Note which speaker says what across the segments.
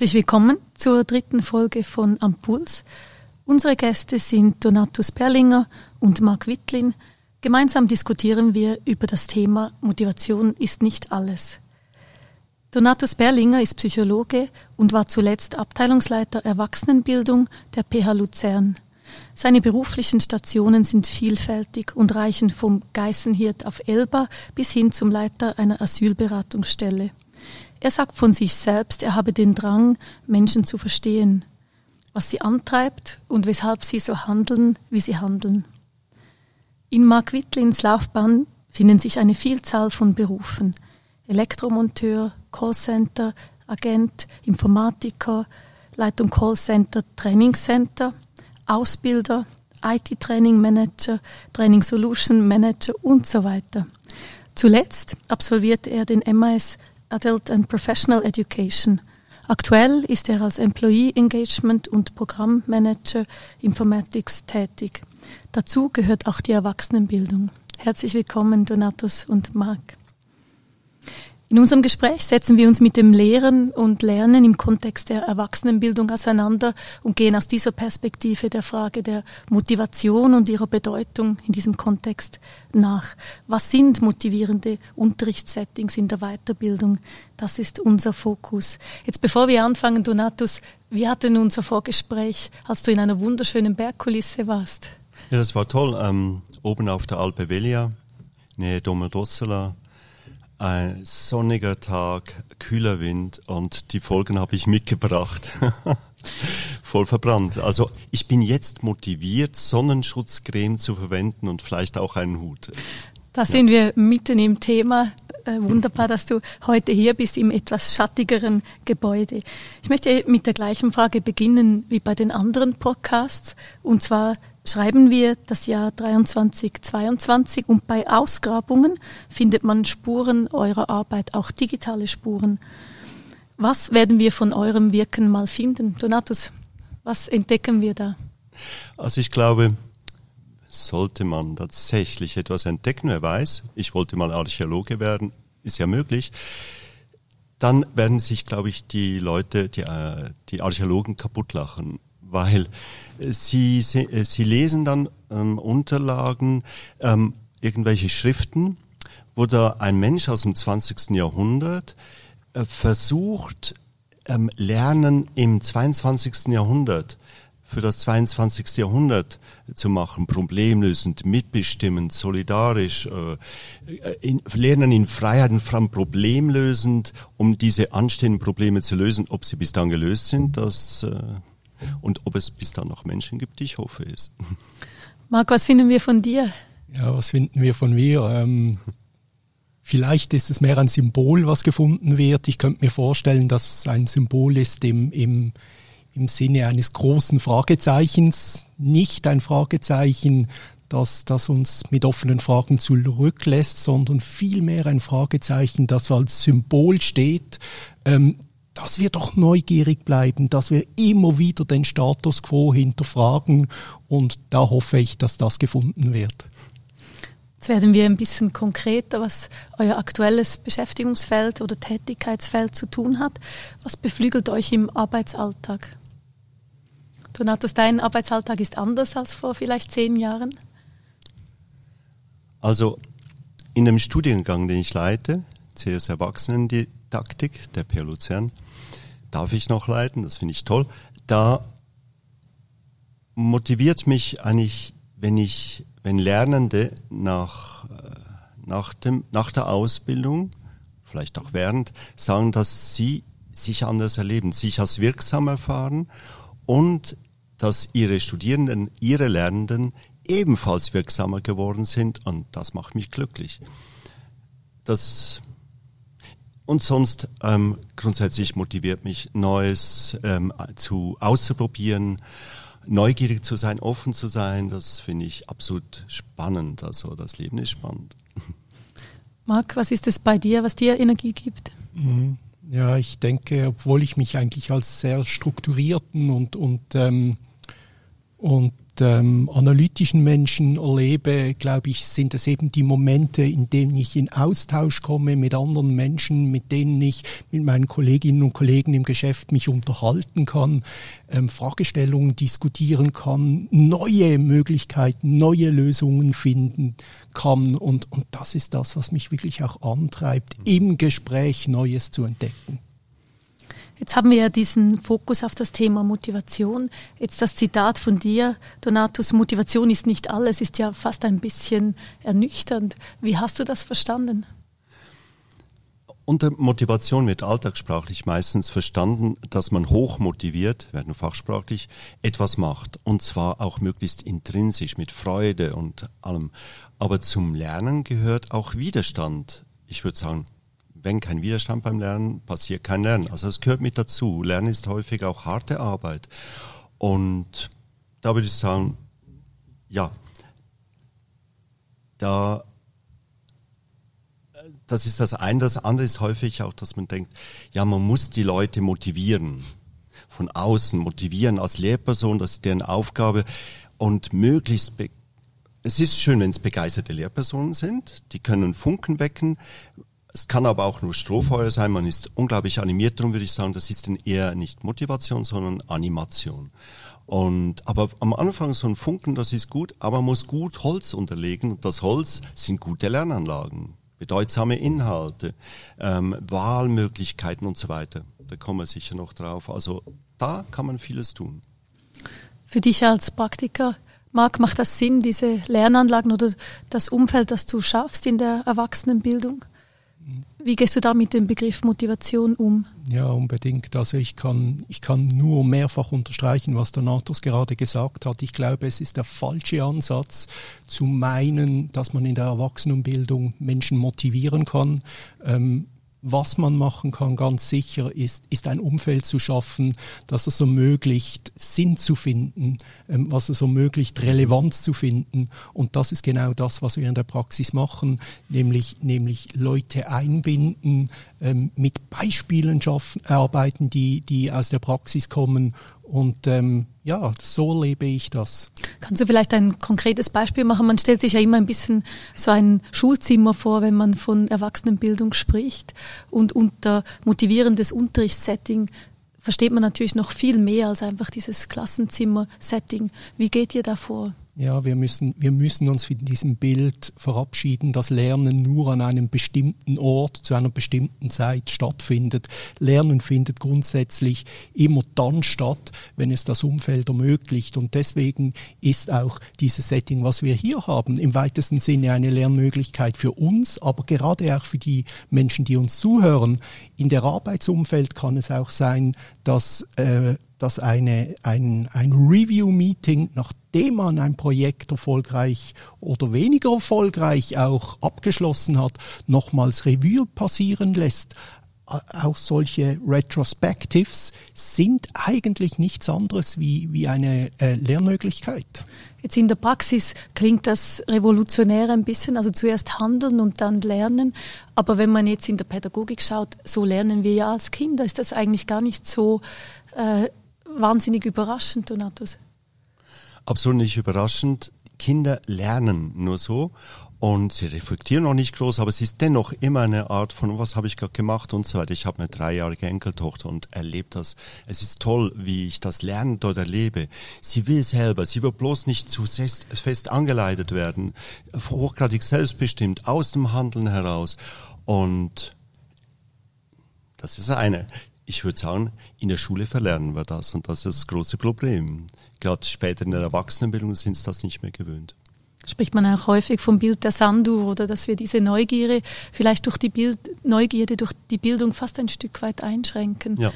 Speaker 1: Herzlich willkommen zur dritten Folge von Ampuls. Unsere Gäste sind Donatus Perlinger und Marc Wittlin. Gemeinsam diskutieren wir über das Thema Motivation ist nicht alles. Donatus Berlinger ist Psychologe und war zuletzt Abteilungsleiter Erwachsenenbildung der PH Luzern. Seine beruflichen Stationen sind vielfältig und reichen vom Geißenhirt auf Elba bis hin zum Leiter einer Asylberatungsstelle. Er sagt von sich selbst, er habe den Drang, Menschen zu verstehen, was sie antreibt und weshalb sie so handeln, wie sie handeln. In Mark Wittlins Laufbahn finden sich eine Vielzahl von Berufen. Elektromonteur, Callcenter, Agent, Informatiker, Leitung Callcenter, Trainingscenter, Ausbilder, IT-Training Manager, Training Solution Manager und so weiter. Zuletzt absolvierte er den MAS Adult and Professional Education. Aktuell ist er als Employee Engagement und Programmmanager Informatics tätig. Dazu gehört auch die Erwachsenenbildung. Herzlich willkommen, Donatus und Marc. In unserem Gespräch setzen wir uns mit dem Lehren und Lernen im Kontext der Erwachsenenbildung auseinander und gehen aus dieser Perspektive der Frage der Motivation und ihrer Bedeutung in diesem Kontext nach. Was sind motivierende Unterrichtssettings in der Weiterbildung? Das ist unser Fokus. Jetzt bevor wir anfangen, Donatus, wie hat denn unser Vorgespräch, als du in einer wunderschönen Bergkulisse warst?
Speaker 2: Ja, das war toll. Ähm, oben auf der Alpe Velia, Nähe Domodossola, ein sonniger Tag, kühler Wind und die Folgen habe ich mitgebracht. Voll verbrannt. Also ich bin jetzt motiviert, Sonnenschutzcreme zu verwenden und vielleicht auch einen Hut.
Speaker 1: Da sind wir mitten im Thema. Äh, wunderbar, dass du heute hier bist im etwas schattigeren Gebäude. Ich möchte mit der gleichen Frage beginnen wie bei den anderen Podcasts. Und zwar, schreiben wir das Jahr 23, 22 und bei Ausgrabungen findet man Spuren eurer Arbeit, auch digitale Spuren. Was werden wir von eurem Wirken mal finden? Donatus, was entdecken wir da?
Speaker 2: Also ich glaube, sollte man tatsächlich etwas entdecken, wer weiß, ich wollte mal Archäologe werden, ist ja möglich, dann werden sich, glaube ich, die Leute, die, äh, die Archäologen kaputt lachen weil sie, sie, äh, sie lesen dann ähm, Unterlagen, ähm, irgendwelche Schriften, wo da ein Mensch aus dem 20. Jahrhundert äh, versucht, ähm, Lernen im 22. Jahrhundert für das 22. Jahrhundert zu machen, problemlösend, mitbestimmend, solidarisch, äh, in, lernen in Freiheit und Freiheit problemlösend, um diese anstehenden Probleme zu lösen. Ob sie bis dann gelöst sind, das äh, und ob es bis dann noch Menschen gibt, ich hoffe es.
Speaker 1: Marc, was finden wir von dir?
Speaker 3: Ja, was finden wir von mir? Ähm, vielleicht ist es mehr ein Symbol, was gefunden wird. Ich könnte mir vorstellen, dass es ein Symbol ist im, im, im Sinne eines großen Fragezeichens, nicht ein Fragezeichen, das, das uns mit offenen Fragen zurücklässt, sondern vielmehr ein Fragezeichen, das als Symbol steht, ähm, dass wir doch neugierig bleiben, dass wir immer wieder den Status quo hinterfragen und da hoffe ich, dass das gefunden wird.
Speaker 1: Jetzt werden wir ein bisschen konkreter, was euer aktuelles Beschäftigungsfeld oder Tätigkeitsfeld zu tun hat. Was beflügelt euch im Arbeitsalltag? Donatus, dein Arbeitsalltag ist anders als vor vielleicht zehn Jahren?
Speaker 2: Also in dem Studiengang, den ich leite, CS Erwachsenendidaktik der PA Luzern, darf ich noch leiten, das finde ich toll. Da motiviert mich eigentlich, wenn ich, wenn Lernende nach, äh, nach, dem, nach der Ausbildung, vielleicht auch während, sagen, dass sie sich anders erleben, sich als wirksam erfahren und dass ihre Studierenden, ihre Lernenden ebenfalls wirksamer geworden sind und das macht mich glücklich. Das und sonst ähm, grundsätzlich motiviert mich, Neues ähm, zu auszuprobieren, neugierig zu sein, offen zu sein. Das finde ich absolut spannend. Also das Leben ist spannend.
Speaker 1: Marc, was ist es bei dir, was dir Energie gibt?
Speaker 3: Mhm. Ja, ich denke, obwohl ich mich eigentlich als sehr strukturierten und, und ähm, und ähm, analytischen Menschen erlebe, glaube ich, sind es eben die Momente, in denen ich in Austausch komme mit anderen Menschen, mit denen ich mit meinen Kolleginnen und Kollegen im Geschäft mich unterhalten kann, ähm, Fragestellungen diskutieren kann, neue Möglichkeiten, neue Lösungen finden kann. Und, und das ist das, was mich wirklich auch antreibt, im Gespräch Neues zu entdecken.
Speaker 1: Jetzt haben wir ja diesen Fokus auf das Thema Motivation. Jetzt das Zitat von dir, Donatus, Motivation ist nicht alles, ist ja fast ein bisschen ernüchternd. Wie hast du das verstanden?
Speaker 2: Unter Motivation wird alltagssprachlich meistens verstanden, dass man hoch motiviert, werden fachsprachlich, etwas macht. Und zwar auch möglichst intrinsisch, mit Freude und allem. Aber zum Lernen gehört auch Widerstand. Ich würde sagen, wenn kein Widerstand beim Lernen, passiert kein Lernen. Also es gehört mit dazu. Lernen ist häufig auch harte Arbeit. Und da würde ich sagen, ja, da, das ist das eine. Das andere ist häufig auch, dass man denkt, ja, man muss die Leute motivieren. Von außen motivieren als Lehrperson, das ist deren Aufgabe. Und möglichst es ist schön, wenn es begeisterte Lehrpersonen sind, die können Funken wecken, es kann aber auch nur Strohfeuer sein, man ist unglaublich animiert, darum würde ich sagen, das ist dann eher nicht Motivation, sondern Animation. Und, aber am Anfang so ein Funken, das ist gut, aber man muss gut Holz unterlegen. Das Holz sind gute Lernanlagen, bedeutsame Inhalte, ähm, Wahlmöglichkeiten und so weiter. Da kommen wir sicher noch drauf. Also da kann man vieles tun.
Speaker 1: Für dich als Praktiker, Marc, macht das Sinn, diese Lernanlagen oder das Umfeld, das du schaffst in der Erwachsenenbildung? Wie gehst du da mit dem Begriff Motivation um?
Speaker 3: Ja, unbedingt. Also ich kann, ich kann nur mehrfach unterstreichen, was der Natos gerade gesagt hat. Ich glaube, es ist der falsche Ansatz zu meinen, dass man in der Erwachsenenbildung Menschen motivieren kann. Ähm, was man machen kann, ganz sicher, ist, ist ein Umfeld zu schaffen, das es ermöglicht, Sinn zu finden, ähm, was es ermöglicht, Relevanz zu finden. Und das ist genau das, was wir in der Praxis machen, nämlich, nämlich Leute einbinden, ähm, mit Beispielen schaffen, arbeiten, die, die aus der Praxis kommen und ähm, ja, so lebe ich das.
Speaker 1: Kannst du vielleicht ein konkretes Beispiel machen? Man stellt sich ja immer ein bisschen so ein Schulzimmer vor, wenn man von Erwachsenenbildung spricht. Und unter motivierendes Unterrichtssetting versteht man natürlich noch viel mehr als einfach dieses Klassenzimmer-Setting. Wie geht ihr da vor?
Speaker 3: Ja, wir müssen, wir müssen uns von diesem Bild verabschieden, dass Lernen nur an einem bestimmten Ort zu einer bestimmten Zeit stattfindet. Lernen findet grundsätzlich immer dann statt, wenn es das Umfeld ermöglicht. Und deswegen ist auch dieses Setting, was wir hier haben, im weitesten Sinne eine Lernmöglichkeit für uns, aber gerade auch für die Menschen, die uns zuhören. In der Arbeitsumfeld kann es auch sein, dass äh, dass eine, ein, ein Review-Meeting, nachdem man ein Projekt erfolgreich oder weniger erfolgreich auch abgeschlossen hat, nochmals Revue passieren lässt. Auch solche Retrospectives sind eigentlich nichts anderes wie, wie eine äh, Lernmöglichkeit.
Speaker 1: Jetzt in der Praxis klingt das revolutionär ein bisschen, also zuerst handeln und dann lernen. Aber wenn man jetzt in der Pädagogik schaut, so lernen wir ja als Kinder, ist das eigentlich gar nicht so äh, wahnsinnig überraschend, Donatus.
Speaker 2: Absolut nicht überraschend. Kinder lernen nur so und sie reflektieren noch nicht groß, aber es ist dennoch immer eine Art von, was habe ich gerade gemacht und so weiter. Ich habe eine dreijährige Enkeltochter und erlebe das. Es ist toll, wie ich das Lernen dort erlebe. Sie will selber, sie wird bloß nicht zu fest angeleitet werden, hochgradig selbstbestimmt, aus dem Handeln heraus. Und das ist eine ich würde sagen, in der Schule verlernen wir das und das ist das große Problem. Gerade später in der Erwachsenenbildung sind es das nicht mehr gewöhnt.
Speaker 1: Spricht man auch häufig vom Bild der Sanduhr oder dass wir diese Neugierde vielleicht durch die Bild Neugierde durch die Bildung fast ein Stück weit einschränken. Ja.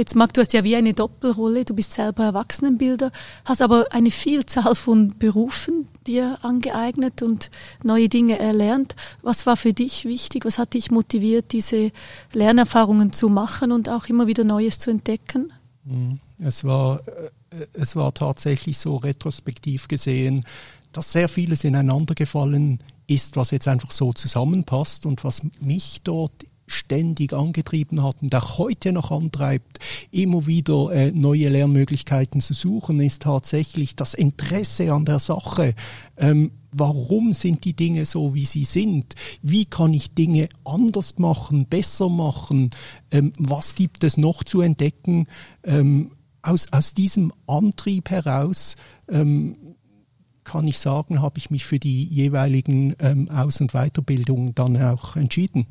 Speaker 1: Jetzt Marc, du hast ja wie eine Doppelrolle, du bist selber Erwachsenenbilder, hast aber eine Vielzahl von Berufen dir angeeignet und neue Dinge erlernt. Was war für dich wichtig? Was hat dich motiviert, diese Lernerfahrungen zu machen und auch immer wieder Neues zu entdecken?
Speaker 3: Mhm. Es war, äh, es war tatsächlich so retrospektiv gesehen, dass sehr vieles ineinander gefallen ist, was jetzt einfach so zusammenpasst und was mich dort ständig angetrieben hat und auch heute noch antreibt, immer wieder äh, neue Lernmöglichkeiten zu suchen, ist tatsächlich das Interesse an der Sache. Ähm, warum sind die Dinge so, wie sie sind? Wie kann ich Dinge anders machen, besser machen? Ähm, was gibt es noch zu entdecken? Ähm, aus, aus diesem Antrieb heraus ähm, kann ich sagen, habe ich mich für die jeweiligen ähm, Aus- und Weiterbildungen dann auch entschieden.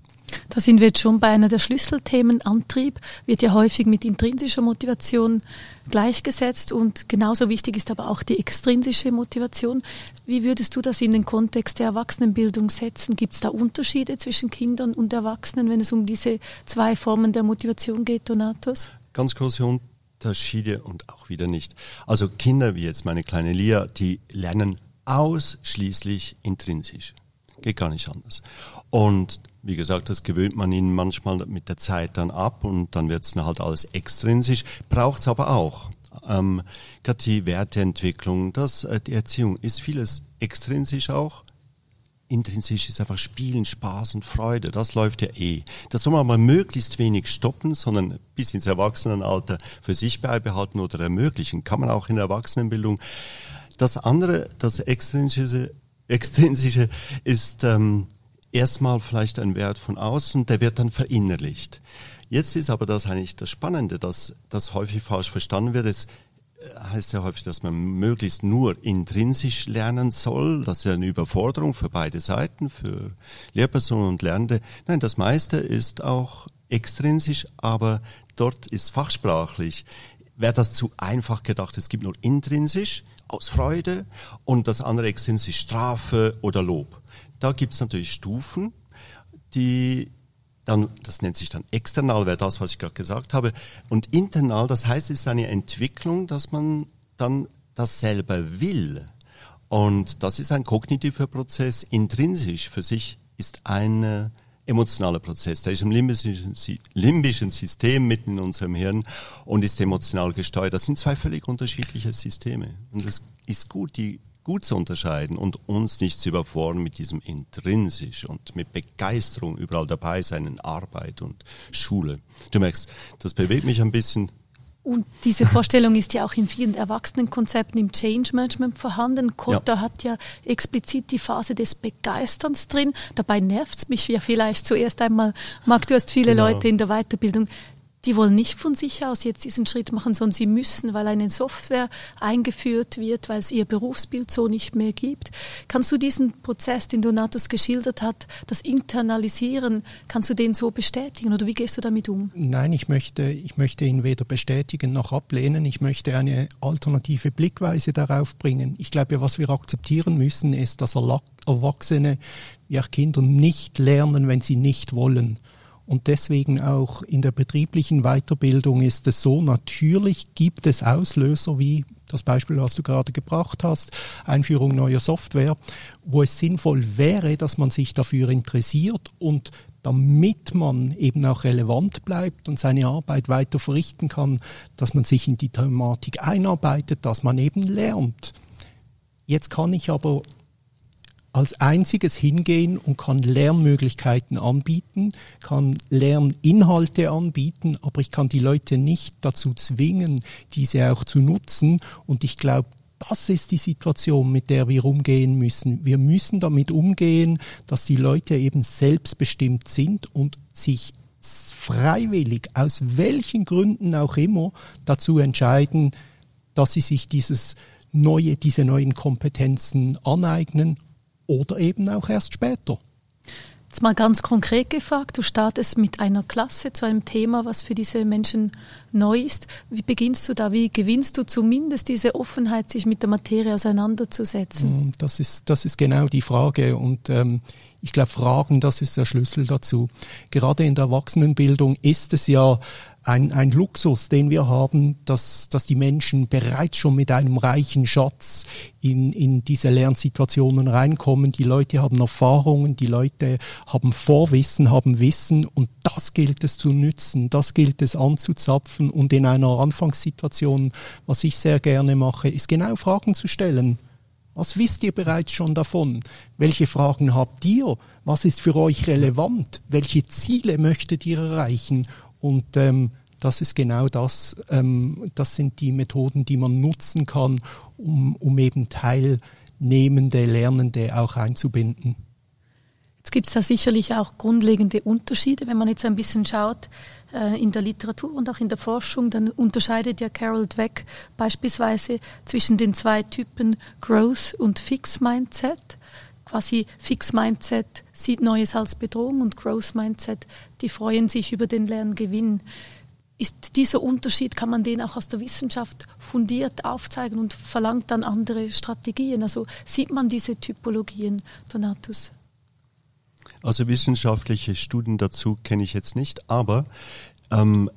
Speaker 1: Da sind wir jetzt schon bei einer der Schlüsselthemen. Antrieb wird ja häufig mit intrinsischer Motivation gleichgesetzt und genauso wichtig ist aber auch die extrinsische Motivation. Wie würdest du das in den Kontext der Erwachsenenbildung setzen? Gibt es da Unterschiede zwischen Kindern und Erwachsenen, wenn es um diese zwei Formen der Motivation geht, Donatus?
Speaker 2: Ganz große Unterschiede und auch wieder nicht. Also Kinder wie jetzt meine kleine Lia, die lernen ausschließlich intrinsisch. Geht gar nicht anders. Und wie gesagt, das gewöhnt man ihnen manchmal mit der Zeit dann ab und dann wird es halt alles extrinsisch. Braucht es aber auch. Ähm, Gerade die Werteentwicklung, das, äh, die Erziehung ist vieles extrinsisch auch intrinsisch ist einfach Spielen, Spaß und Freude. Das läuft ja eh. Das soll man aber möglichst wenig stoppen, sondern bis ins Erwachsenenalter für sich beibehalten oder ermöglichen. Kann man auch in der Erwachsenenbildung. Das andere, das extrinsische, extrinsische ist ähm, erstmal vielleicht ein Wert von außen, der wird dann verinnerlicht. Jetzt ist aber das eigentlich das Spannende, dass das häufig falsch verstanden wird. Es heißt ja häufig, dass man möglichst nur intrinsisch lernen soll. Das ist ja eine Überforderung für beide Seiten, für Lehrpersonen und Lernende. Nein, das meiste ist auch extrinsisch, aber dort ist fachsprachlich. Wäre das zu einfach gedacht, es gibt nur intrinsisch aus Freude und das andere extrinsisch Strafe oder Lob. Da gibt es natürlich Stufen, die dann, das nennt sich dann external, wäre das, was ich gerade gesagt habe. Und internal, das heißt, es ist eine Entwicklung, dass man dann das selber will. Und das ist ein kognitiver Prozess. Intrinsisch für sich ist ein äh, emotionaler Prozess. Der ist im limbischen, limbischen System mitten in unserem Hirn und ist emotional gesteuert. Das sind zwei völlig unterschiedliche Systeme. Und es ist gut, die gut zu unterscheiden und uns nicht zu überfordern mit diesem intrinsisch und mit Begeisterung überall dabei sein in Arbeit und Schule. Du merkst, das bewegt mich ein bisschen.
Speaker 1: Und diese Vorstellung ist ja auch in vielen Erwachsenenkonzepten im Change Management vorhanden. Kotta ja. hat ja explizit die Phase des Begeisterns drin. Dabei nervt es mich ja vielleicht zuerst einmal. Marc, du hast viele genau. Leute in der Weiterbildung, die wollen nicht von sich aus jetzt diesen Schritt machen, sondern sie müssen, weil eine Software eingeführt wird, weil es ihr Berufsbild so nicht mehr gibt. Kannst du diesen Prozess, den Donatus geschildert hat, das Internalisieren, kannst du den so bestätigen oder wie gehst du damit um?
Speaker 3: Nein, ich möchte, ich möchte ihn weder bestätigen noch ablehnen. Ich möchte eine alternative Blickweise darauf bringen. Ich glaube, was wir akzeptieren müssen, ist, dass Erwachsene auch Kinder nicht lernen, wenn sie nicht wollen. Und deswegen auch in der betrieblichen Weiterbildung ist es so, natürlich gibt es Auslöser wie das Beispiel, was du gerade gebracht hast, Einführung neuer Software, wo es sinnvoll wäre, dass man sich dafür interessiert und damit man eben auch relevant bleibt und seine Arbeit weiter verrichten kann, dass man sich in die Thematik einarbeitet, dass man eben lernt. Jetzt kann ich aber als einziges hingehen und kann Lernmöglichkeiten anbieten, kann Lerninhalte anbieten, aber ich kann die Leute nicht dazu zwingen, diese auch zu nutzen. Und ich glaube, das ist die Situation, mit der wir umgehen müssen. Wir müssen damit umgehen, dass die Leute eben selbstbestimmt sind und sich freiwillig, aus welchen Gründen auch immer, dazu entscheiden, dass sie sich dieses neue, diese neuen Kompetenzen aneignen oder eben auch erst später.
Speaker 1: Jetzt mal ganz konkret gefragt, du startest mit einer Klasse zu einem Thema, was für diese Menschen neu ist. Wie beginnst du da? Wie gewinnst du zumindest diese Offenheit, sich mit der Materie auseinanderzusetzen?
Speaker 3: Mm, das ist, das ist genau die Frage und ähm, ich glaube, Fragen, das ist der Schlüssel dazu. Gerade in der Erwachsenenbildung ist es ja ein, ein Luxus, den wir haben, dass, dass die Menschen bereits schon mit einem reichen Schatz in, in diese Lernsituationen reinkommen. Die Leute haben Erfahrungen, die Leute haben Vorwissen, haben Wissen und das gilt es zu nützen, das gilt es anzuzapfen und in einer Anfangssituation, was ich sehr gerne mache, ist genau Fragen zu stellen. Was wisst ihr bereits schon davon? Welche Fragen habt ihr? Was ist für euch relevant? Welche Ziele möchtet ihr erreichen? Und ähm, das ist genau das, ähm, das sind die Methoden, die man nutzen kann, um, um eben teilnehmende Lernende auch einzubinden.
Speaker 1: Jetzt gibt es da sicherlich auch grundlegende Unterschiede. Wenn man jetzt ein bisschen schaut äh, in der Literatur und auch in der Forschung, dann unterscheidet ja Carol Dweck beispielsweise zwischen den zwei Typen Growth und Fix Mindset. Quasi Fix Mindset sieht Neues als Bedrohung und Growth Mindset, die freuen sich über den Lerngewinn. Ist dieser Unterschied, kann man den auch aus der Wissenschaft fundiert aufzeigen und verlangt dann andere Strategien? Also sieht man diese Typologien, Donatus?
Speaker 2: Also wissenschaftliche Studien dazu kenne ich jetzt nicht, aber ähm,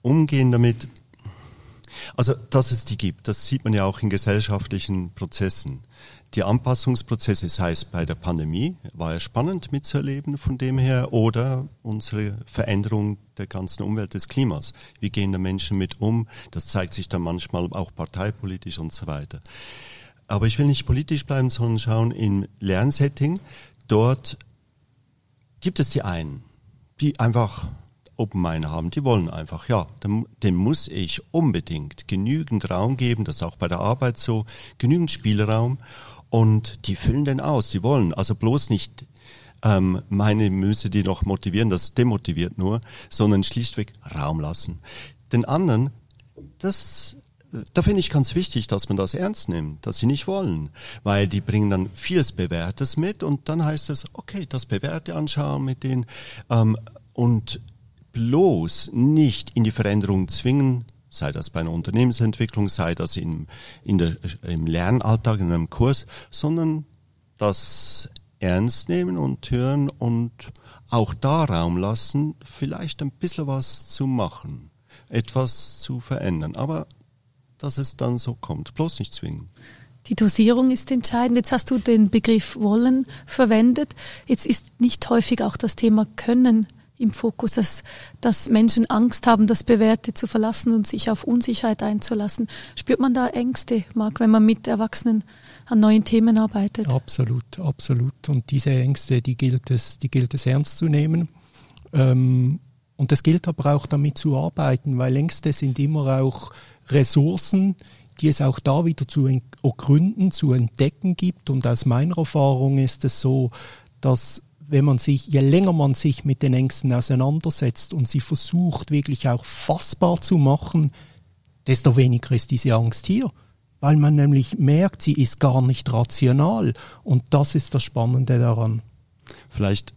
Speaker 2: umgehen damit, also dass es die gibt, das sieht man ja auch in gesellschaftlichen Prozessen. Die Anpassungsprozesse, sei es bei der Pandemie, war ja spannend mitzuerleben von dem her, oder unsere Veränderung der ganzen Umwelt des Klimas. Wie gehen da Menschen mit um? Das zeigt sich dann manchmal auch parteipolitisch und so weiter. Aber ich will nicht politisch bleiben, sondern schauen im Lernsetting dort gibt es die einen, die einfach Open Mind haben, die wollen einfach, ja, dem, dem muss ich unbedingt genügend Raum geben, das ist auch bei der Arbeit so, genügend Spielraum und die füllen den aus, die wollen, also bloß nicht ähm, meine müsse die noch motivieren, das demotiviert nur, sondern schlichtweg Raum lassen. Den anderen, das da finde ich ganz wichtig, dass man das ernst nimmt, dass sie nicht wollen, weil die bringen dann vieles Bewährtes mit und dann heißt es, okay, das Bewährte anschauen mit denen ähm, und bloß nicht in die Veränderung zwingen, sei das bei einer Unternehmensentwicklung, sei das in, in der, im Lernalltag, in einem Kurs, sondern das ernst nehmen und hören und auch da Raum lassen, vielleicht ein bisschen was zu machen, etwas zu verändern. Aber dass es dann so kommt. Bloß nicht zwingen.
Speaker 1: Die Dosierung ist entscheidend. Jetzt hast du den Begriff wollen verwendet. Jetzt ist nicht häufig auch das Thema können im Fokus, dass, dass Menschen Angst haben, das Bewährte zu verlassen und sich auf Unsicherheit einzulassen. Spürt man da Ängste, Marc, wenn man mit Erwachsenen an neuen Themen arbeitet?
Speaker 3: Absolut, absolut. Und diese Ängste, die gilt es, die gilt es ernst zu nehmen. Ähm, und es gilt aber auch damit zu arbeiten, weil Ängste sind immer auch Ressourcen, die es auch da wieder zu ergründen, zu entdecken gibt. Und aus meiner Erfahrung ist es so, dass wenn man sich, je länger man sich mit den Ängsten auseinandersetzt und sie versucht wirklich auch fassbar zu machen, desto weniger ist diese Angst hier. Weil man nämlich merkt, sie ist gar nicht rational. Und das ist das Spannende daran.
Speaker 2: Vielleicht,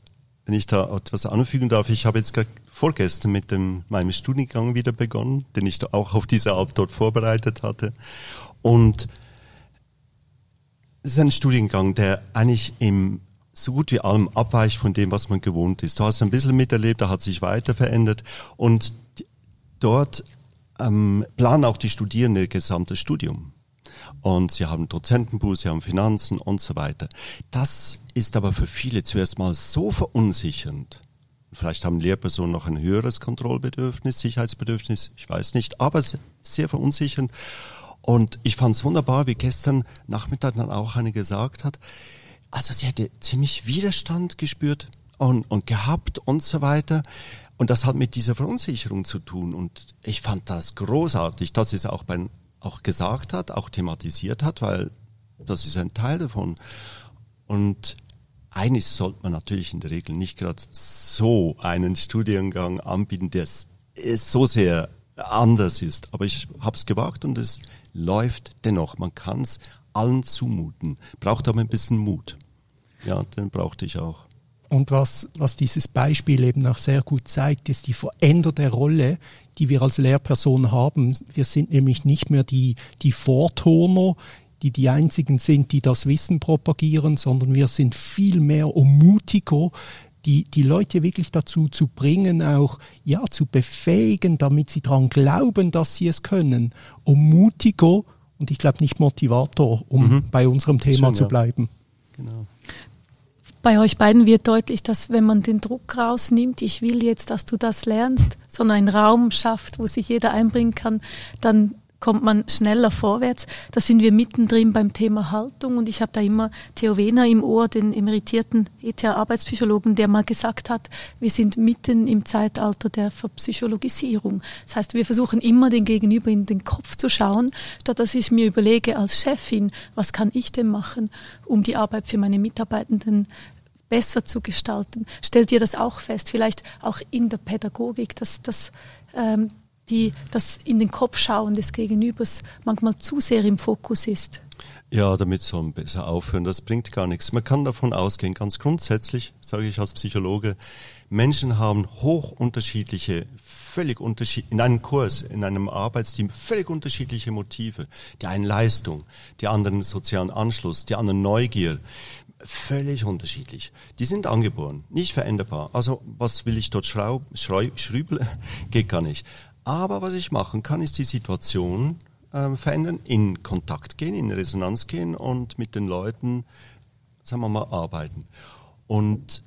Speaker 2: wenn ich da etwas anfügen darf, ich habe jetzt vorgestern mit dem, meinem Studiengang wieder begonnen, den ich auch auf diese Art dort vorbereitet hatte. Und es ist ein Studiengang, der eigentlich im so gut wie allem abweicht von dem, was man gewohnt ist. Du hast ein bisschen miterlebt, da hat sich weiter verändert und dort ähm, planen auch die Studierenden ihr gesamtes Studium. Und sie haben Dozentenbuch, sie haben Finanzen und so weiter. Das ist aber für viele zuerst mal so verunsichernd, Vielleicht haben Lehrpersonen noch ein höheres Kontrollbedürfnis, Sicherheitsbedürfnis, ich weiß nicht, aber sehr verunsichernd. Und ich fand es wunderbar, wie gestern Nachmittag dann auch eine gesagt hat, also sie hätte ziemlich Widerstand gespürt und, und gehabt und so weiter. Und das hat mit dieser Verunsicherung zu tun. Und ich fand das großartig, dass sie es auch, bei, auch gesagt hat, auch thematisiert hat, weil das ist ein Teil davon. Und eigentlich sollte man natürlich in der Regel nicht gerade so einen Studiengang anbieten, der so sehr anders ist. Aber ich habe es gewagt und es läuft dennoch. Man kann es allen zumuten. Braucht aber ein bisschen Mut. Ja, den brauchte ich auch.
Speaker 3: Und was, was dieses Beispiel eben auch sehr gut zeigt, ist die veränderte Rolle, die wir als Lehrperson haben. Wir sind nämlich nicht mehr die, die Vorturner, die die einzigen sind, die das Wissen propagieren, sondern wir sind viel mehr Ermutiger, die, die Leute wirklich dazu zu bringen, auch ja zu befähigen, damit sie daran glauben, dass sie es können. Ermutiger und ich glaube nicht Motivator, um mhm. bei unserem Thema Schön, zu bleiben. Genau.
Speaker 1: Bei euch beiden wird deutlich, dass wenn man den Druck rausnimmt, ich will jetzt, dass du das lernst, sondern einen Raum schafft, wo sich jeder einbringen kann, dann kommt man schneller vorwärts. Da sind wir mittendrin beim Thema Haltung und ich habe da immer Theo Wehner im Ohr, den emeritierten ETH-Arbeitspsychologen, der mal gesagt hat, wir sind mitten im Zeitalter der Verpsychologisierung. Das heißt, wir versuchen immer den Gegenüber in den Kopf zu schauen, statt dass ich mir überlege als Chefin, was kann ich denn machen, um die Arbeit für meine Mitarbeitenden besser zu gestalten. Stellt ihr das auch fest, vielleicht auch in der Pädagogik, dass, dass ähm, die, das in den Kopf schauen des Gegenübers manchmal zu sehr im Fokus ist?
Speaker 2: Ja, damit soll man besser aufhören. Das bringt gar nichts. Man kann davon ausgehen, ganz grundsätzlich, sage ich als Psychologe, Menschen haben hoch unterschiedliche, völlig unterschiedliche, in einem Kurs, in einem Arbeitsteam, völlig unterschiedliche Motive. Die einen Leistung, die anderen sozialen Anschluss, die anderen Neugier. Völlig unterschiedlich. Die sind angeboren, nicht veränderbar. Also was will ich dort schrübeln? Geht gar nicht. Aber was ich machen kann, ist die Situation äh, verändern, in Kontakt gehen, in Resonanz gehen und mit den Leuten, sagen wir mal, arbeiten. Und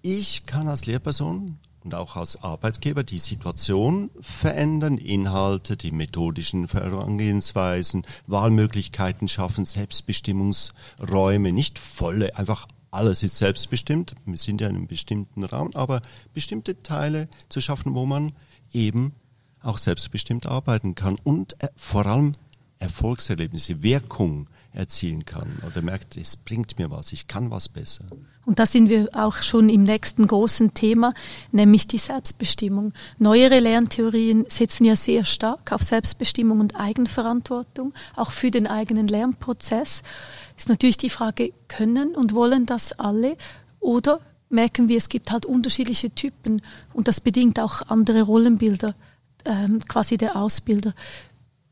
Speaker 2: ich kann als Lehrperson und auch als Arbeitgeber die Situation verändern, Inhalte, die methodischen Vorangehensweisen, Wahlmöglichkeiten schaffen, Selbstbestimmungsräume, nicht volle, einfach alles ist selbstbestimmt. Wir sind ja in einem bestimmten Raum, aber bestimmte Teile zu schaffen, wo man eben auch selbstbestimmt arbeiten kann und äh, vor allem Erfolgserlebnisse, Wirkung erzielen kann oder merkt, es bringt mir was, ich kann was besser.
Speaker 1: Und da sind wir auch schon im nächsten großen Thema, nämlich die Selbstbestimmung. Neuere Lerntheorien setzen ja sehr stark auf Selbstbestimmung und Eigenverantwortung, auch für den eigenen Lernprozess. Ist natürlich die Frage, können und wollen das alle oder merken wir, es gibt halt unterschiedliche Typen und das bedingt auch andere Rollenbilder ähm, quasi der Ausbilder.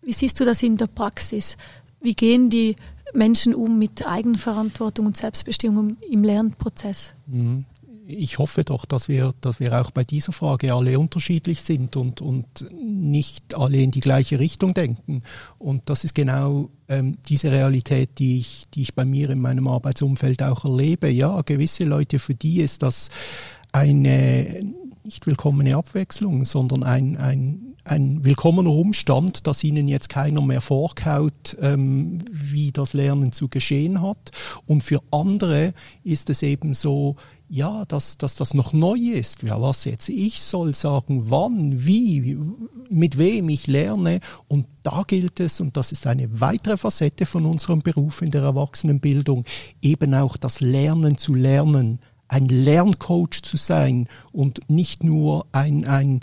Speaker 1: Wie siehst du das in der Praxis? Wie gehen die Menschen um mit Eigenverantwortung und Selbstbestimmung im Lernprozess?
Speaker 3: Mhm. Ich hoffe doch, dass wir, dass wir auch bei dieser Frage alle unterschiedlich sind und, und nicht alle in die gleiche Richtung denken. Und das ist genau ähm, diese Realität, die ich, die ich bei mir in meinem Arbeitsumfeld auch erlebe. Ja, gewisse Leute, für die ist das eine nicht willkommene Abwechslung, sondern ein, ein, ein willkommener Umstand, dass ihnen jetzt keiner mehr vorkaut, ähm, wie das Lernen zu geschehen hat. Und für andere ist es eben so, ja, dass, dass das noch neu ist. Ja, was jetzt? Ich soll sagen, wann, wie, mit wem ich lerne. Und da gilt es, und das ist eine weitere Facette von unserem Beruf in der Erwachsenenbildung, eben auch das Lernen zu lernen ein Lerncoach zu sein und nicht nur ein, ein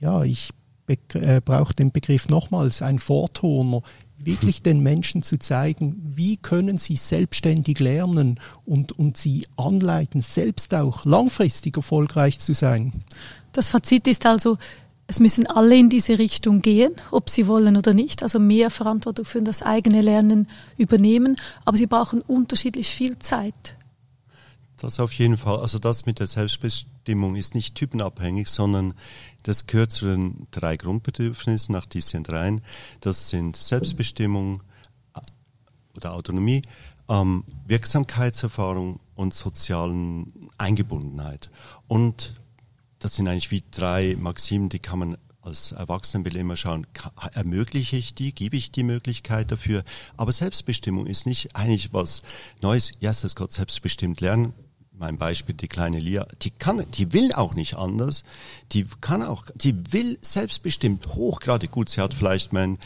Speaker 3: ja, ich äh, brauche den Begriff nochmals, ein Vortoner, wirklich den Menschen zu zeigen, wie können sie selbstständig lernen und, und sie anleiten, selbst auch langfristig erfolgreich zu sein.
Speaker 1: Das Fazit ist also, es müssen alle in diese Richtung gehen, ob sie wollen oder nicht, also mehr Verantwortung für das eigene Lernen übernehmen, aber sie brauchen unterschiedlich viel Zeit.
Speaker 2: Das auf jeden Fall. Also das mit der Selbstbestimmung ist nicht typenabhängig, sondern das gehört zu den drei Grundbedürfnissen nach DCN3. Das sind Selbstbestimmung äh, oder Autonomie, ähm, Wirksamkeitserfahrung und sozialen Eingebundenheit. Und das sind eigentlich wie drei Maximen, die kann man als Erwachsenenbild immer schauen, ermögliche ich die, gebe ich die Möglichkeit dafür. Aber Selbstbestimmung ist nicht eigentlich was Neues. Ja, yes, Gott selbstbestimmt lernen mein Beispiel, die kleine Lia, die kann, die will auch nicht anders. Die kann auch, die will selbstbestimmt hochgradig gut. Sie hat vielleicht mein,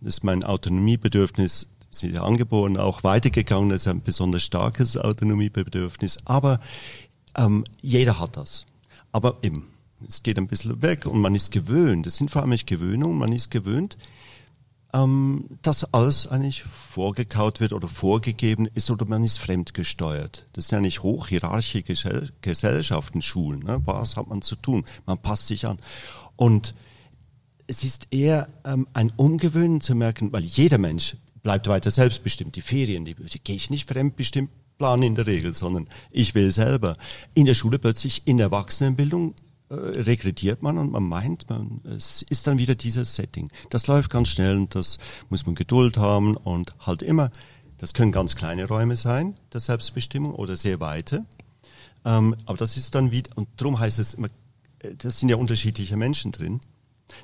Speaker 2: das ist mein Autonomiebedürfnis, sie ist angeboren, auch weitergegangen, das ist ein besonders starkes Autonomiebedürfnis. Aber ähm, jeder hat das. Aber eben, es geht ein bisschen weg und man ist gewöhnt. Das sind vor allem Gewöhnungen. Man ist gewöhnt, ähm, dass alles eigentlich vorgekaut wird oder vorgegeben ist oder man ist fremdgesteuert. Das sind ja nicht hochhierarchische Gesellschaften, Schulen. Ne? Was hat man zu tun? Man passt sich an. Und es ist eher ähm, ein Ungewöhnen zu merken, weil jeder Mensch bleibt weiter selbstbestimmt. Die Ferien, die, die gehe ich nicht fremdbestimmt planen in der Regel, sondern ich will selber. In der Schule plötzlich, in der Erwachsenenbildung äh, regrediert man und man meint, man, es ist dann wieder dieses Setting. Das läuft ganz schnell und das muss man Geduld haben und halt immer, das können ganz kleine Räume sein, der Selbstbestimmung oder sehr weite. Ähm, aber das ist dann wieder, und darum heißt es, immer, äh, das sind ja unterschiedliche Menschen drin.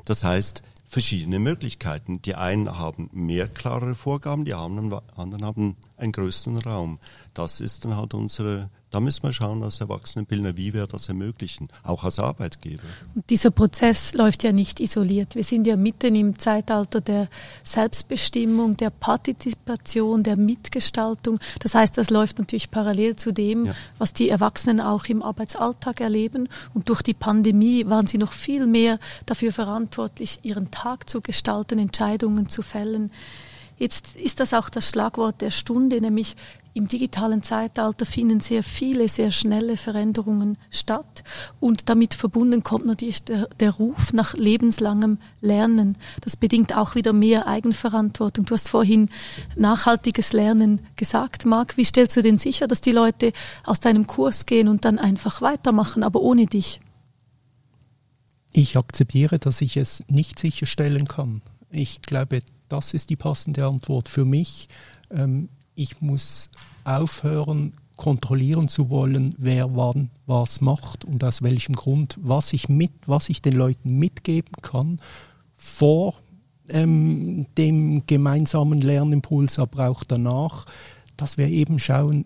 Speaker 2: Das heißt, verschiedene Möglichkeiten. Die einen haben mehr klarere Vorgaben, die anderen haben einen größeren Raum. Das ist dann halt unsere da müssen wir schauen als Erwachsenenbildner, wie wir das ermöglichen, auch als Arbeitgeber.
Speaker 1: Und dieser Prozess läuft ja nicht isoliert. Wir sind ja mitten im Zeitalter der Selbstbestimmung, der Partizipation, der Mitgestaltung. Das heißt, das läuft natürlich parallel zu dem, ja. was die Erwachsenen auch im Arbeitsalltag erleben. Und durch die Pandemie waren sie noch viel mehr dafür verantwortlich, ihren Tag zu gestalten, Entscheidungen zu fällen. Jetzt ist das auch das Schlagwort der Stunde, nämlich im digitalen Zeitalter finden sehr viele, sehr schnelle Veränderungen statt und damit verbunden kommt natürlich der, der, Ruf nach lebenslangem Lernen. Das bedingt auch wieder mehr Eigenverantwortung. Du hast vorhin nachhaltiges Lernen gesagt, Marc. Wie stellst du denn sicher, dass die Leute aus deinem Kurs gehen und dann einfach weitermachen, aber ohne dich?
Speaker 3: Ich akzeptiere, dass ich es nicht sicherstellen kann. Ich glaube, das ist die passende Antwort für mich. Ähm, ich muss aufhören, kontrollieren zu wollen, wer wann was macht und aus welchem Grund, was ich mit, was ich den Leuten mitgeben kann vor ähm, dem gemeinsamen Lernimpuls, aber auch danach, dass wir eben schauen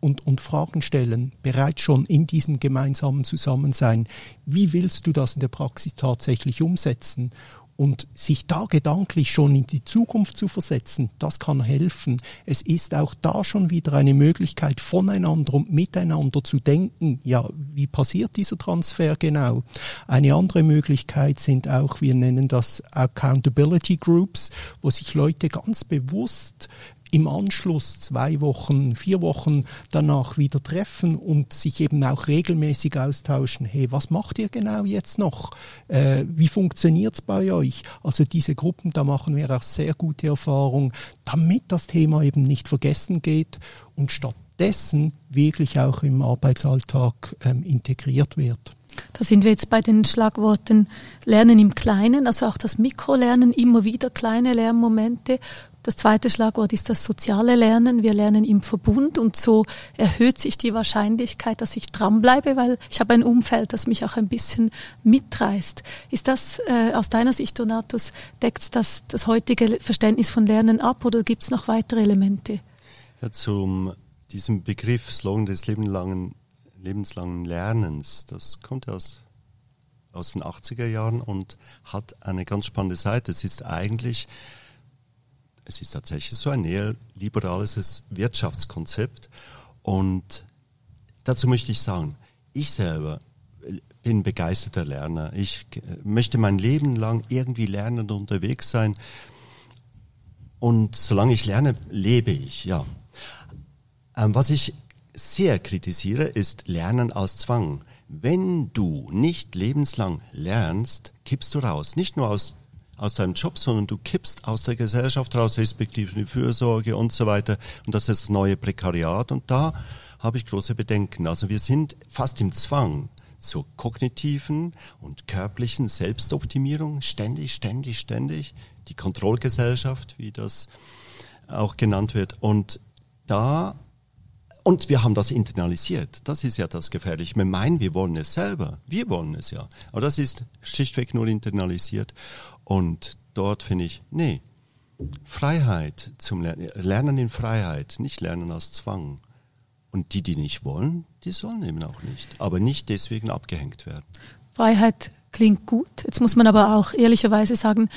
Speaker 3: und, und Fragen stellen, bereits schon in diesem gemeinsamen Zusammensein. Wie willst du das in der Praxis tatsächlich umsetzen? Und sich da gedanklich schon in die Zukunft zu versetzen, das kann helfen. Es ist auch da schon wieder eine Möglichkeit, voneinander und miteinander zu denken. Ja, wie passiert dieser Transfer genau? Eine andere Möglichkeit sind auch, wir nennen das Accountability Groups, wo sich Leute ganz bewusst im Anschluss zwei Wochen, vier Wochen danach wieder treffen und sich eben auch regelmäßig austauschen. Hey, was macht ihr genau jetzt noch? Äh, wie funktioniert es bei euch? Also diese Gruppen, da machen wir auch sehr gute Erfahrungen, damit das Thema eben nicht vergessen geht und stattdessen wirklich auch im Arbeitsalltag ähm, integriert wird.
Speaker 1: Da sind wir jetzt bei den Schlagworten Lernen im Kleinen, also auch das Mikrolernen, immer wieder kleine Lernmomente das zweite Schlagwort ist das soziale Lernen. Wir lernen im Verbund und so erhöht sich die Wahrscheinlichkeit, dass ich dranbleibe, weil ich habe ein Umfeld, das mich auch ein bisschen mitreißt. Ist das äh, aus deiner Sicht, Donatus, deckt das das heutige Verständnis von Lernen ab oder gibt es noch weitere Elemente?
Speaker 2: Ja, zum diesem Begriff Slogan des lebenslangen, lebenslangen Lernens, das kommt aus aus den 80er Jahren und hat eine ganz spannende Seite. Es ist eigentlich es ist tatsächlich so ein neoliberales Wirtschaftskonzept. Und dazu möchte ich sagen, ich selber bin begeisterter Lerner. Ich möchte mein Leben lang irgendwie lernend unterwegs sein. Und solange ich lerne, lebe ich, ja. Ähm, was ich sehr kritisiere, ist Lernen aus Zwang. Wenn du nicht lebenslang lernst, kippst du raus. Nicht nur aus aus deinem Job, sondern du kippst aus der Gesellschaft raus, respektive die Fürsorge und so weiter. Und das ist das neue Prekariat. Und da habe ich große Bedenken. Also wir sind fast im Zwang zur kognitiven und körperlichen Selbstoptimierung, ständig, ständig, ständig. Die Kontrollgesellschaft, wie das auch genannt wird. Und da und wir haben das internalisiert. Das ist ja das Gefährliche. Wir meinen, wir wollen es selber. Wir wollen es ja. Aber das ist schlichtweg nur internalisiert. Und dort finde ich, nee, Freiheit zum Lernen, Lernen in Freiheit, nicht Lernen aus Zwang. Und die, die nicht wollen, die sollen eben auch nicht. Aber nicht deswegen abgehängt werden.
Speaker 1: Freiheit klingt gut. Jetzt muss man aber auch ehrlicherweise sagen,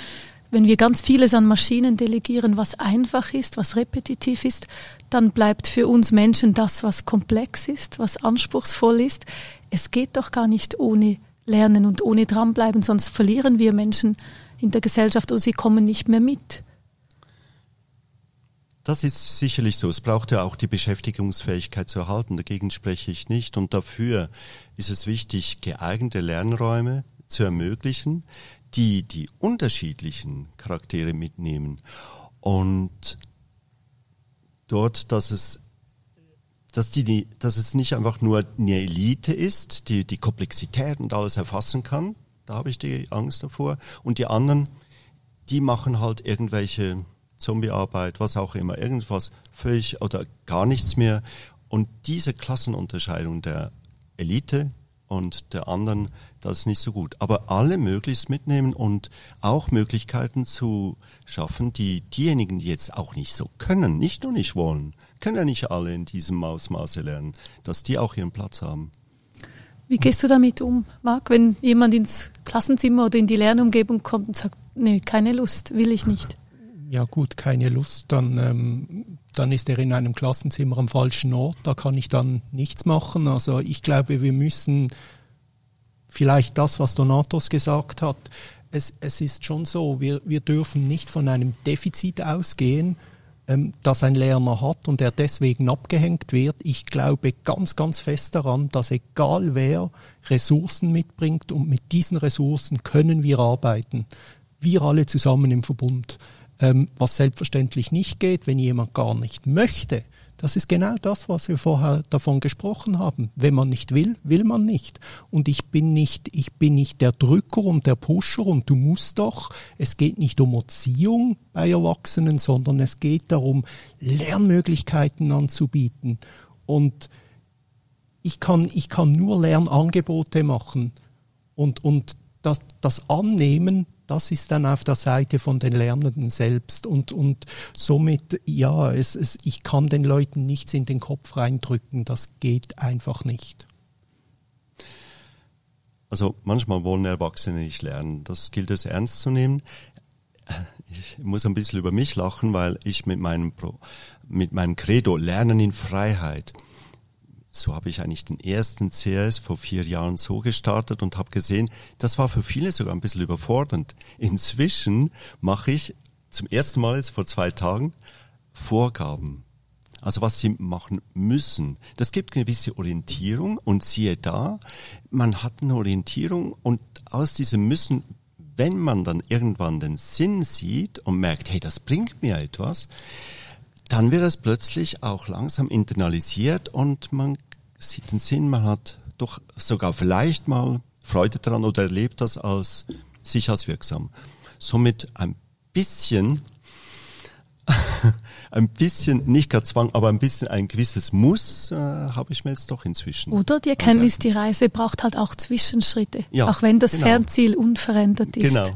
Speaker 1: wenn wir ganz vieles an Maschinen delegieren, was einfach ist, was repetitiv ist, dann bleibt für uns Menschen das, was komplex ist, was anspruchsvoll ist. Es geht doch gar nicht ohne Lernen und ohne dranbleiben, sonst verlieren wir Menschen in der Gesellschaft oder sie kommen nicht mehr mit.
Speaker 2: Das ist sicherlich so. Es braucht ja auch die Beschäftigungsfähigkeit zu erhalten. Dagegen spreche ich nicht. Und dafür ist es wichtig, geeignete Lernräume zu ermöglichen, die die unterschiedlichen Charaktere mitnehmen. Und dort, dass es dass, die, dass es nicht einfach nur eine Elite ist, die die Komplexität und alles erfassen kann, da habe ich die Angst davor. Und die anderen, die machen halt irgendwelche Zombiearbeit, was auch immer, irgendwas völlig oder gar nichts mehr. Und diese Klassenunterscheidung der Elite, und der anderen das ist nicht so gut. Aber alle möglichst mitnehmen und auch Möglichkeiten zu schaffen, die diejenigen, die jetzt auch nicht so können, nicht nur nicht wollen, können ja nicht alle in diesem Ausmaße lernen, dass die auch ihren Platz haben.
Speaker 1: Wie gehst du damit um, Marc, wenn jemand ins Klassenzimmer oder in die Lernumgebung kommt und sagt, nee, keine Lust, will ich nicht?
Speaker 3: Ja gut, keine Lust, dann, ähm, dann ist er in einem Klassenzimmer am falschen Ort, da kann ich dann nichts machen. Also ich glaube, wir müssen vielleicht das, was Donatos gesagt hat, es, es ist schon so, wir, wir dürfen nicht von einem Defizit ausgehen, ähm, das ein Lerner hat und er deswegen abgehängt wird. Ich glaube ganz, ganz fest daran, dass egal wer Ressourcen mitbringt und mit diesen Ressourcen können wir arbeiten. Wir alle zusammen im Verbund. Ähm, was selbstverständlich nicht geht, wenn jemand gar nicht möchte, das ist genau das, was wir vorher davon gesprochen haben. Wenn man nicht will, will man nicht. Und ich bin nicht, ich bin nicht der Drücker und der Pusher und du musst doch. Es geht nicht um Erziehung bei Erwachsenen, sondern es geht darum, Lernmöglichkeiten anzubieten. Und ich kann, ich kann nur Lernangebote machen. Und, und das, das Annehmen, das ist dann auf der Seite von den Lernenden selbst. Und, und somit, ja, es, es, ich kann den Leuten nichts in den Kopf reindrücken, das geht einfach nicht.
Speaker 2: Also manchmal wollen Erwachsene nicht lernen. Das gilt es ernst zu nehmen. Ich muss ein bisschen über mich lachen, weil ich mit meinem, Pro, mit meinem Credo Lernen in Freiheit so habe ich eigentlich den ersten CS vor vier Jahren so gestartet und habe gesehen, das war für viele sogar ein bisschen überfordernd. Inzwischen mache ich zum ersten Mal jetzt vor zwei Tagen Vorgaben. Also was sie machen müssen. Das gibt eine gewisse Orientierung und siehe da, man hat eine Orientierung und aus diesem Müssen, wenn man dann irgendwann den Sinn sieht und merkt, hey, das bringt mir etwas, dann wird das plötzlich auch langsam internalisiert und man sieht den Sinn, man hat doch sogar vielleicht mal Freude daran oder erlebt das als sich als wirksam. Somit ein bisschen ein bisschen, nicht gar Zwang, aber ein bisschen ein gewisses Muss äh, habe ich mir jetzt doch inzwischen.
Speaker 1: Oder die Erkenntnis, die Reise braucht halt auch Zwischenschritte, ja, auch wenn das genau. Fernziel unverändert ist. Genau.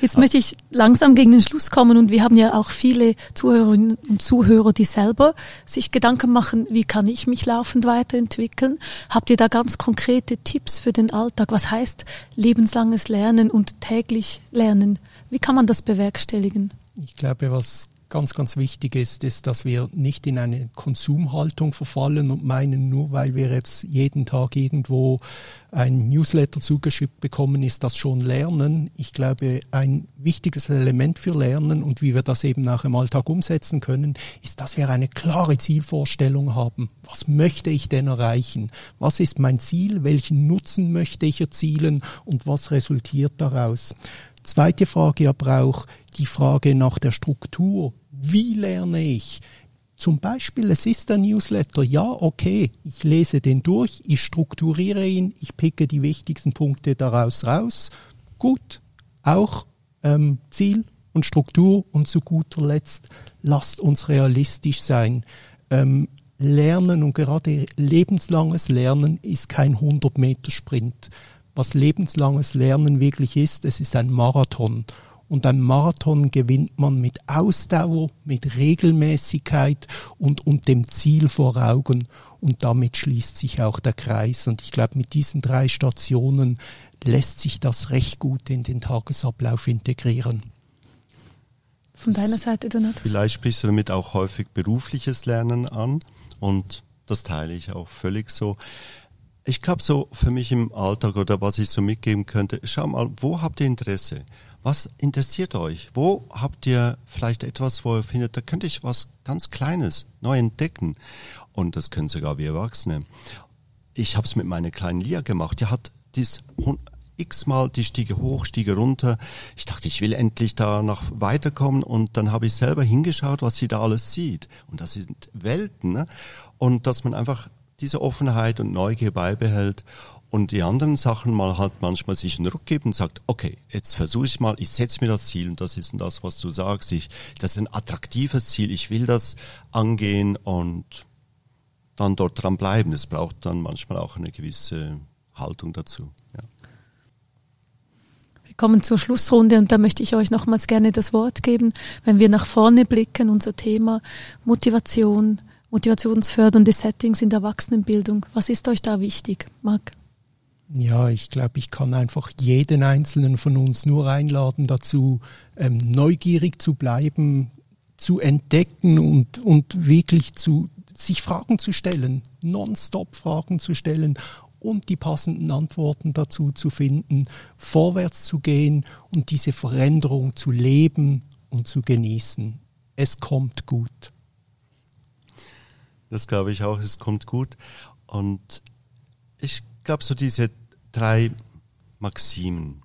Speaker 1: Jetzt möchte ich langsam gegen den Schluss kommen und wir haben ja auch viele Zuhörerinnen und Zuhörer, die selber sich Gedanken machen, wie kann ich mich laufend weiterentwickeln? Habt ihr da ganz konkrete Tipps für den Alltag? Was heißt lebenslanges Lernen und täglich Lernen? Wie kann man das bewerkstelligen?
Speaker 3: Ich glaube, was ganz, ganz wichtig ist, ist, dass wir nicht in eine Konsumhaltung verfallen und meinen, nur weil wir jetzt jeden Tag irgendwo ein Newsletter zugeschickt bekommen, ist das schon Lernen. Ich glaube, ein wichtiges Element für Lernen und wie wir das eben auch im Alltag umsetzen können, ist, dass wir eine klare Zielvorstellung haben. Was möchte ich denn erreichen? Was ist mein Ziel? Welchen Nutzen möchte ich erzielen? Und was resultiert daraus? Zweite Frage aber auch die Frage nach der Struktur. Wie lerne ich? Zum Beispiel, es ist ein Newsletter. Ja, okay, ich lese den durch, ich strukturiere ihn, ich picke die wichtigsten Punkte daraus raus. Gut, auch ähm, Ziel und Struktur und zu guter Letzt, lasst uns realistisch sein. Ähm, Lernen und gerade lebenslanges Lernen ist kein 100-Meter-Sprint. Was lebenslanges Lernen wirklich ist, es ist ein Marathon. Und ein Marathon gewinnt man mit Ausdauer, mit Regelmäßigkeit und, und dem Ziel vor Augen. Und damit schließt sich auch der Kreis. Und ich glaube, mit diesen drei Stationen lässt sich das recht gut in den Tagesablauf integrieren.
Speaker 1: Von deiner Seite, Donatus?
Speaker 2: Vielleicht sprichst du damit auch häufig berufliches Lernen an. Und das teile ich auch völlig so. Ich glaube so für mich im Alltag oder was ich so mitgeben könnte, schau mal, wo habt ihr Interesse? Was interessiert euch? Wo habt ihr vielleicht etwas, wo ihr findet, da könnte ich was ganz Kleines neu entdecken? Und das können sogar wir Erwachsene. Ich habe es mit meiner kleinen Lia gemacht. Die hat dies x-mal die Stiege hoch, Stiege runter. Ich dachte, ich will endlich da noch weiterkommen und dann habe ich selber hingeschaut, was sie da alles sieht. Und das sind Welten. Ne? Und dass man einfach diese Offenheit und Neugier beibehält und die anderen Sachen mal halt manchmal sich einen Ruck geben und sagt, okay, jetzt versuche ich mal, ich setze mir das Ziel und das ist das, was du sagst. Ich, das ist ein attraktives Ziel, ich will das angehen und dann dort dran bleiben. Es braucht dann manchmal auch eine gewisse Haltung dazu. Ja.
Speaker 1: Wir kommen zur Schlussrunde und da möchte ich euch nochmals gerne das Wort geben. Wenn wir nach vorne blicken, unser Thema Motivation, motivationsfördernde Settings in der Erwachsenenbildung. Was ist euch da wichtig, Marc?
Speaker 3: Ja, ich glaube, ich kann einfach jeden einzelnen von uns nur einladen dazu, ähm, neugierig zu bleiben, zu entdecken und, und wirklich zu sich Fragen zu stellen, nonstop Fragen zu stellen und die passenden Antworten dazu zu finden, vorwärts zu gehen und diese Veränderung zu leben und zu genießen. Es kommt gut.
Speaker 2: Das glaube ich auch, es kommt gut. Und ich glaube, so diese drei Maximen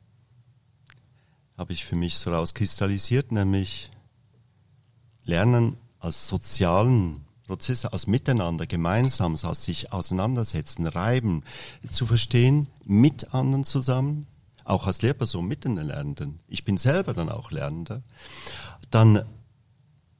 Speaker 2: habe ich für mich so rauskristallisiert, nämlich Lernen als sozialen Prozesse, als Miteinander, Gemeinsames, als sich auseinandersetzen, reiben, zu verstehen, mit anderen zusammen, auch als Lehrperson mit den Lernenden. Ich bin selber dann auch Lernender. Dann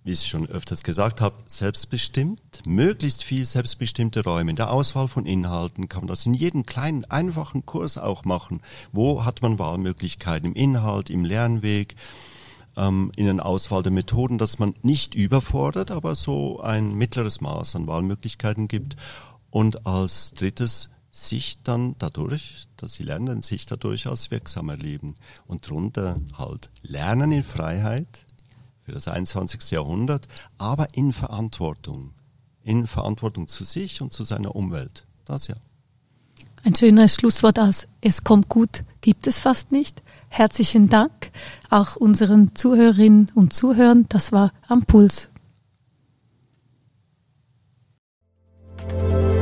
Speaker 2: wie ich schon öfters gesagt habe, selbstbestimmt, möglichst viel selbstbestimmte Räume. In der Auswahl von Inhalten kann man das in jedem kleinen, einfachen Kurs auch machen. Wo hat man Wahlmöglichkeiten im Inhalt, im Lernweg, ähm, in der Auswahl der Methoden, dass man nicht überfordert, aber so ein mittleres Maß an Wahlmöglichkeiten gibt. Und als drittes sich dann dadurch, dass sie lernen, sich dadurch als wirksam erleben. Und darunter halt Lernen in Freiheit, für das 21. Jahrhundert, aber in Verantwortung. In Verantwortung zu sich und zu seiner Umwelt. Das ja.
Speaker 1: Ein schönes Schlusswort als Es kommt gut, gibt es fast nicht. Herzlichen Dank auch unseren Zuhörerinnen und Zuhörern. Das war Ampuls. Musik